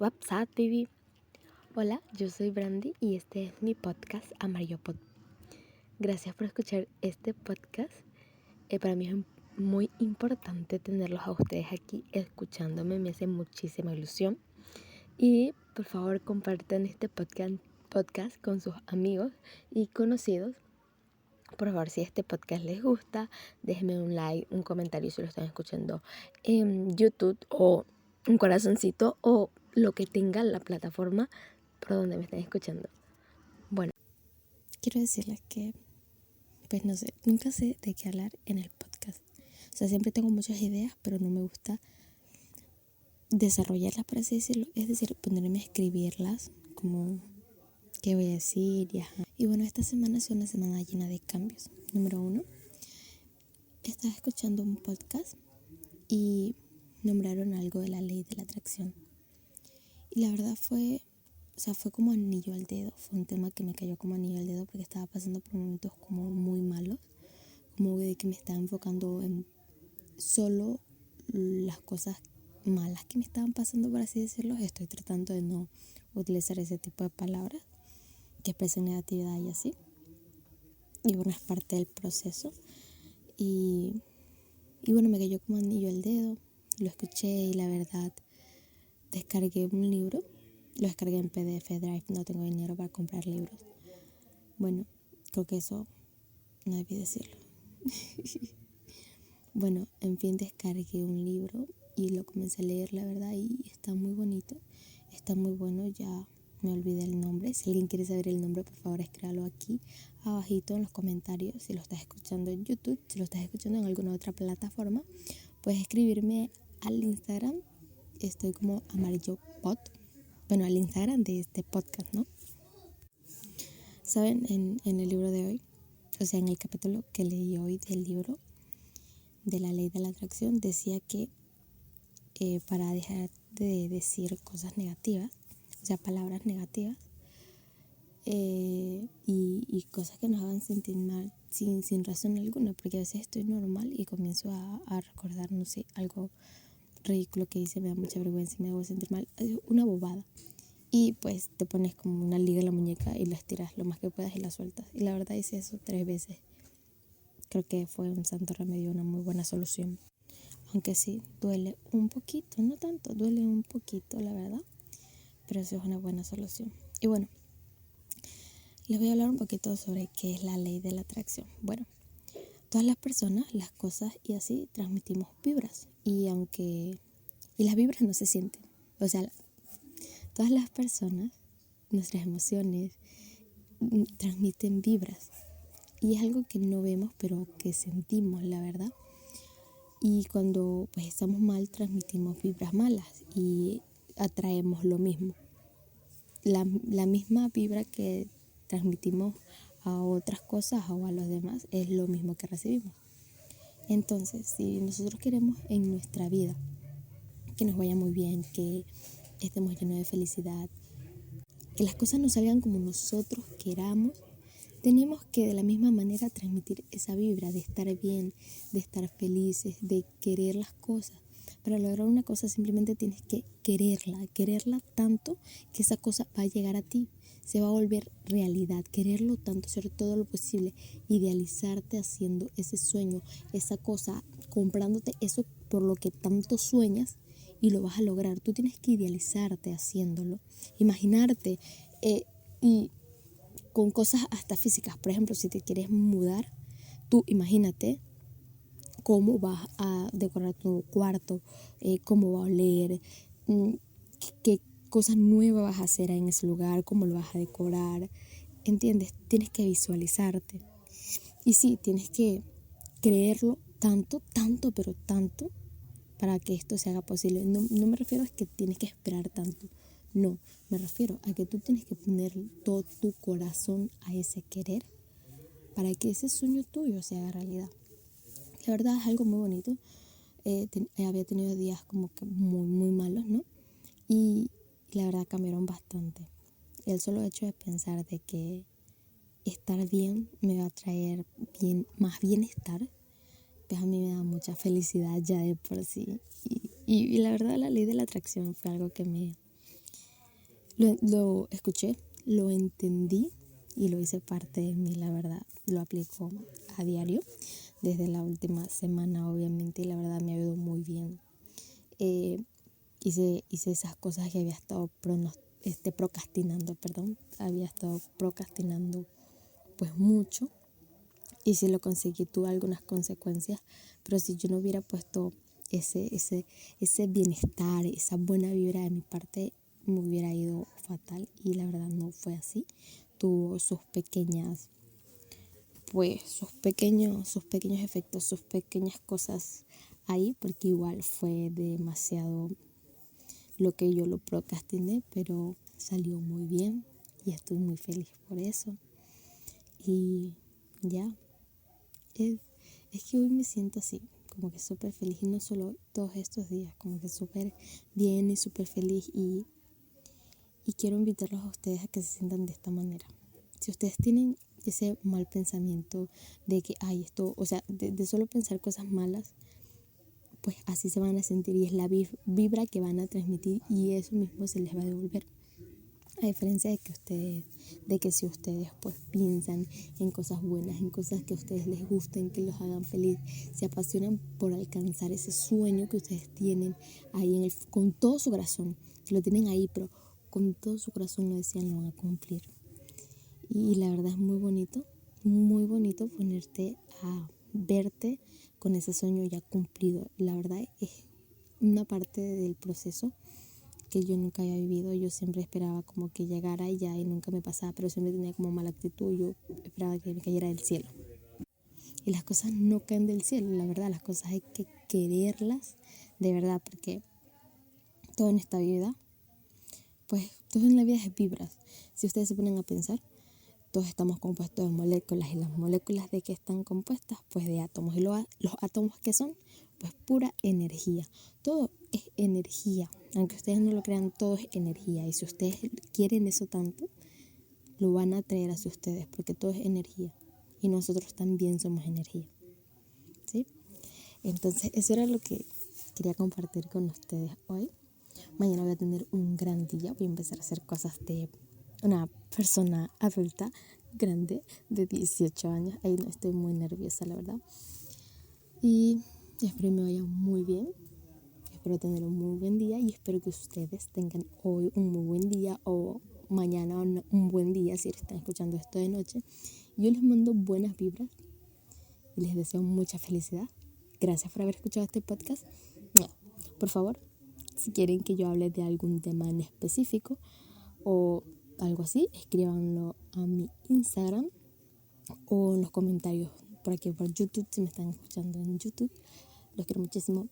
What's up, baby? Hola, yo soy Brandy y este es mi podcast Amarillo Pod. Gracias por escuchar este podcast. Eh, para mí es muy importante tenerlos a ustedes aquí escuchándome, me hace muchísima ilusión. Y por favor compartan este podcast, podcast con sus amigos y conocidos. Por favor, si este podcast les gusta, déjenme un like, un comentario si lo están escuchando en YouTube o un corazoncito o lo que tenga la plataforma por donde me estén escuchando. Bueno, quiero decirles que, pues no sé, nunca sé de qué hablar en el podcast. O sea, siempre tengo muchas ideas, pero no me gusta desarrollarlas, por así decirlo. Es decir, ponerme a escribirlas, como qué voy a decir y Y bueno, esta semana es una semana llena de cambios. Número uno, estaba escuchando un podcast y nombraron algo de la ley de la atracción. Y la verdad fue, o sea, fue como anillo al dedo. Fue un tema que me cayó como anillo al dedo porque estaba pasando por momentos como muy malos. Como de que me estaba enfocando en solo las cosas malas que me estaban pasando, por así decirlo. Estoy tratando de no utilizar ese tipo de palabras que expresen negatividad y así. Y bueno, es parte del proceso. Y, y bueno, me cayó como anillo al dedo. Lo escuché y la verdad descargué un libro, lo descargué en PDF Drive, no tengo dinero para comprar libros. Bueno, creo que eso no debí decirlo. bueno, en fin, descargué un libro y lo comencé a leer, la verdad, y está muy bonito, está muy bueno, ya me olvidé el nombre. Si alguien quiere saber el nombre, por favor, escríbalo aquí abajito en los comentarios. Si lo estás escuchando en YouTube, si lo estás escuchando en alguna otra plataforma, puedes escribirme al Instagram estoy como amarillo pot. Bueno, al Instagram de este podcast, ¿no? Saben, en, en el libro de hoy, o sea, en el capítulo que leí hoy del libro de la ley de la atracción, decía que eh, para dejar de decir cosas negativas, o sea, palabras negativas, eh, y, cosas que nos hagan sentir mal sin, sin razón alguna, porque a veces estoy normal y comienzo a, a recordar, no sé, algo ridículo que hice, me da mucha vergüenza y me hago sentir mal. una bobada. Y pues te pones como una liga en la muñeca y la estiras lo más que puedas y la sueltas. Y la verdad hice eso tres veces. Creo que fue un santo remedio, una muy buena solución. Aunque sí, duele un poquito, no tanto, duele un poquito, la verdad. Pero eso es una buena solución. Y bueno, les voy a hablar un poquito sobre qué es la ley de la atracción. Bueno, todas las personas, las cosas y así transmitimos vibras. Y aunque... Y las vibras no se sienten. O sea, todas las personas, nuestras emociones, mm, transmiten vibras. Y es algo que no vemos, pero que sentimos, la verdad. Y cuando pues estamos mal, transmitimos vibras malas y atraemos lo mismo. La, la misma vibra que transmitimos a otras cosas o a los demás es lo mismo que recibimos. Entonces, si nosotros queremos en nuestra vida que nos vaya muy bien, que estemos llenos de felicidad, que las cosas nos salgan como nosotros queramos, tenemos que de la misma manera transmitir esa vibra de estar bien, de estar felices, de querer las cosas. Para lograr una cosa simplemente tienes que quererla, quererla tanto que esa cosa va a llegar a ti se va a volver realidad, quererlo tanto, hacer todo lo posible, idealizarte haciendo ese sueño, esa cosa, comprándote eso por lo que tanto sueñas y lo vas a lograr. Tú tienes que idealizarte haciéndolo, imaginarte eh, y con cosas hasta físicas. Por ejemplo, si te quieres mudar, tú imagínate cómo vas a decorar tu cuarto, eh, cómo va a oler, mm, qué, cosas nuevas vas a hacer en ese lugar, cómo lo vas a decorar. ¿Entiendes? Tienes que visualizarte. Y sí, tienes que creerlo tanto, tanto, pero tanto para que esto se haga posible. No, no me refiero a que tienes que esperar tanto. No, me refiero a que tú tienes que poner todo tu corazón a ese querer para que ese sueño tuyo se haga realidad. La verdad es algo muy bonito. Eh, había tenido días como que muy, muy malos, ¿no? Y, la verdad cambiaron bastante. El solo hecho de pensar de que estar bien me va a traer bien, más bienestar, pues a mí me da mucha felicidad ya de por sí. Y, y, la verdad la ley de la atracción fue algo que me, lo, lo escuché, lo entendí y lo hice parte de mí, la verdad. Lo aplico a diario desde la última semana, obviamente, y la verdad me ha ido muy bien. Eh, hice, hice esas cosas que había estado este, procrastinando, perdón, había estado procrastinando pues mucho y si lo conseguí tuve algunas consecuencias, pero si yo no hubiera puesto ese, ese, ese bienestar, esa buena vibra de mi parte, me hubiera ido fatal y la verdad no fue así. Tuvo sus pequeñas, pues sus pequeños, sus pequeños efectos, sus pequeñas cosas ahí, porque igual fue demasiado lo que yo lo procrastiné, pero salió muy bien y estoy muy feliz por eso. Y ya, es, es que hoy me siento así, como que súper feliz y no solo todos estos días, como que súper bien y súper feliz y, y quiero invitarlos a ustedes a que se sientan de esta manera. Si ustedes tienen ese mal pensamiento de que, ay, esto, o sea, de, de solo pensar cosas malas, pues así se van a sentir y es la vibra que van a transmitir y eso mismo se les va a devolver. A diferencia de que ustedes, de que si ustedes pues piensan en cosas buenas, en cosas que a ustedes les gusten, que los hagan feliz, se apasionan por alcanzar ese sueño que ustedes tienen ahí con todo su corazón, lo tienen ahí, pero con todo su corazón lo decían, lo van a cumplir. Y la verdad es muy bonito, muy bonito ponerte a verte con ese sueño ya cumplido. La verdad es una parte del proceso que yo nunca había vivido. Yo siempre esperaba como que llegara y ya y nunca me pasaba, pero siempre tenía como mala actitud. Yo esperaba que me cayera del cielo. Y las cosas no caen del cielo, la verdad, las cosas hay que quererlas de verdad, porque todo en esta vida, pues todo en la vida es vibras. Si ustedes se ponen a pensar, todos estamos compuestos de moléculas y las moléculas de qué están compuestas, pues de átomos. Y los, átomos que son, pues pura energía. Todo es energía. Aunque ustedes no lo crean, todo es energía. Y si ustedes quieren eso tanto, lo van a traer hacia ustedes, porque todo es energía. Y nosotros también somos energía. ¿Sí? Entonces, eso era lo que quería compartir con ustedes hoy. Mañana voy a tener un gran día. Voy a empezar a hacer cosas de una persona adulta, grande, de 18 años. Ahí no estoy muy nerviosa, la verdad. Y espero que me vaya muy bien. Espero tener un muy buen día y espero que ustedes tengan hoy un muy buen día o mañana un buen día si están escuchando esto de noche. Yo les mando buenas vibras y les deseo mucha felicidad. Gracias por haber escuchado este podcast. Por favor, si quieren que yo hable de algún tema en específico o algo así, escríbanlo a mi Instagram o en los comentarios por aquí por YouTube si me están escuchando en YouTube. Los quiero muchísimo.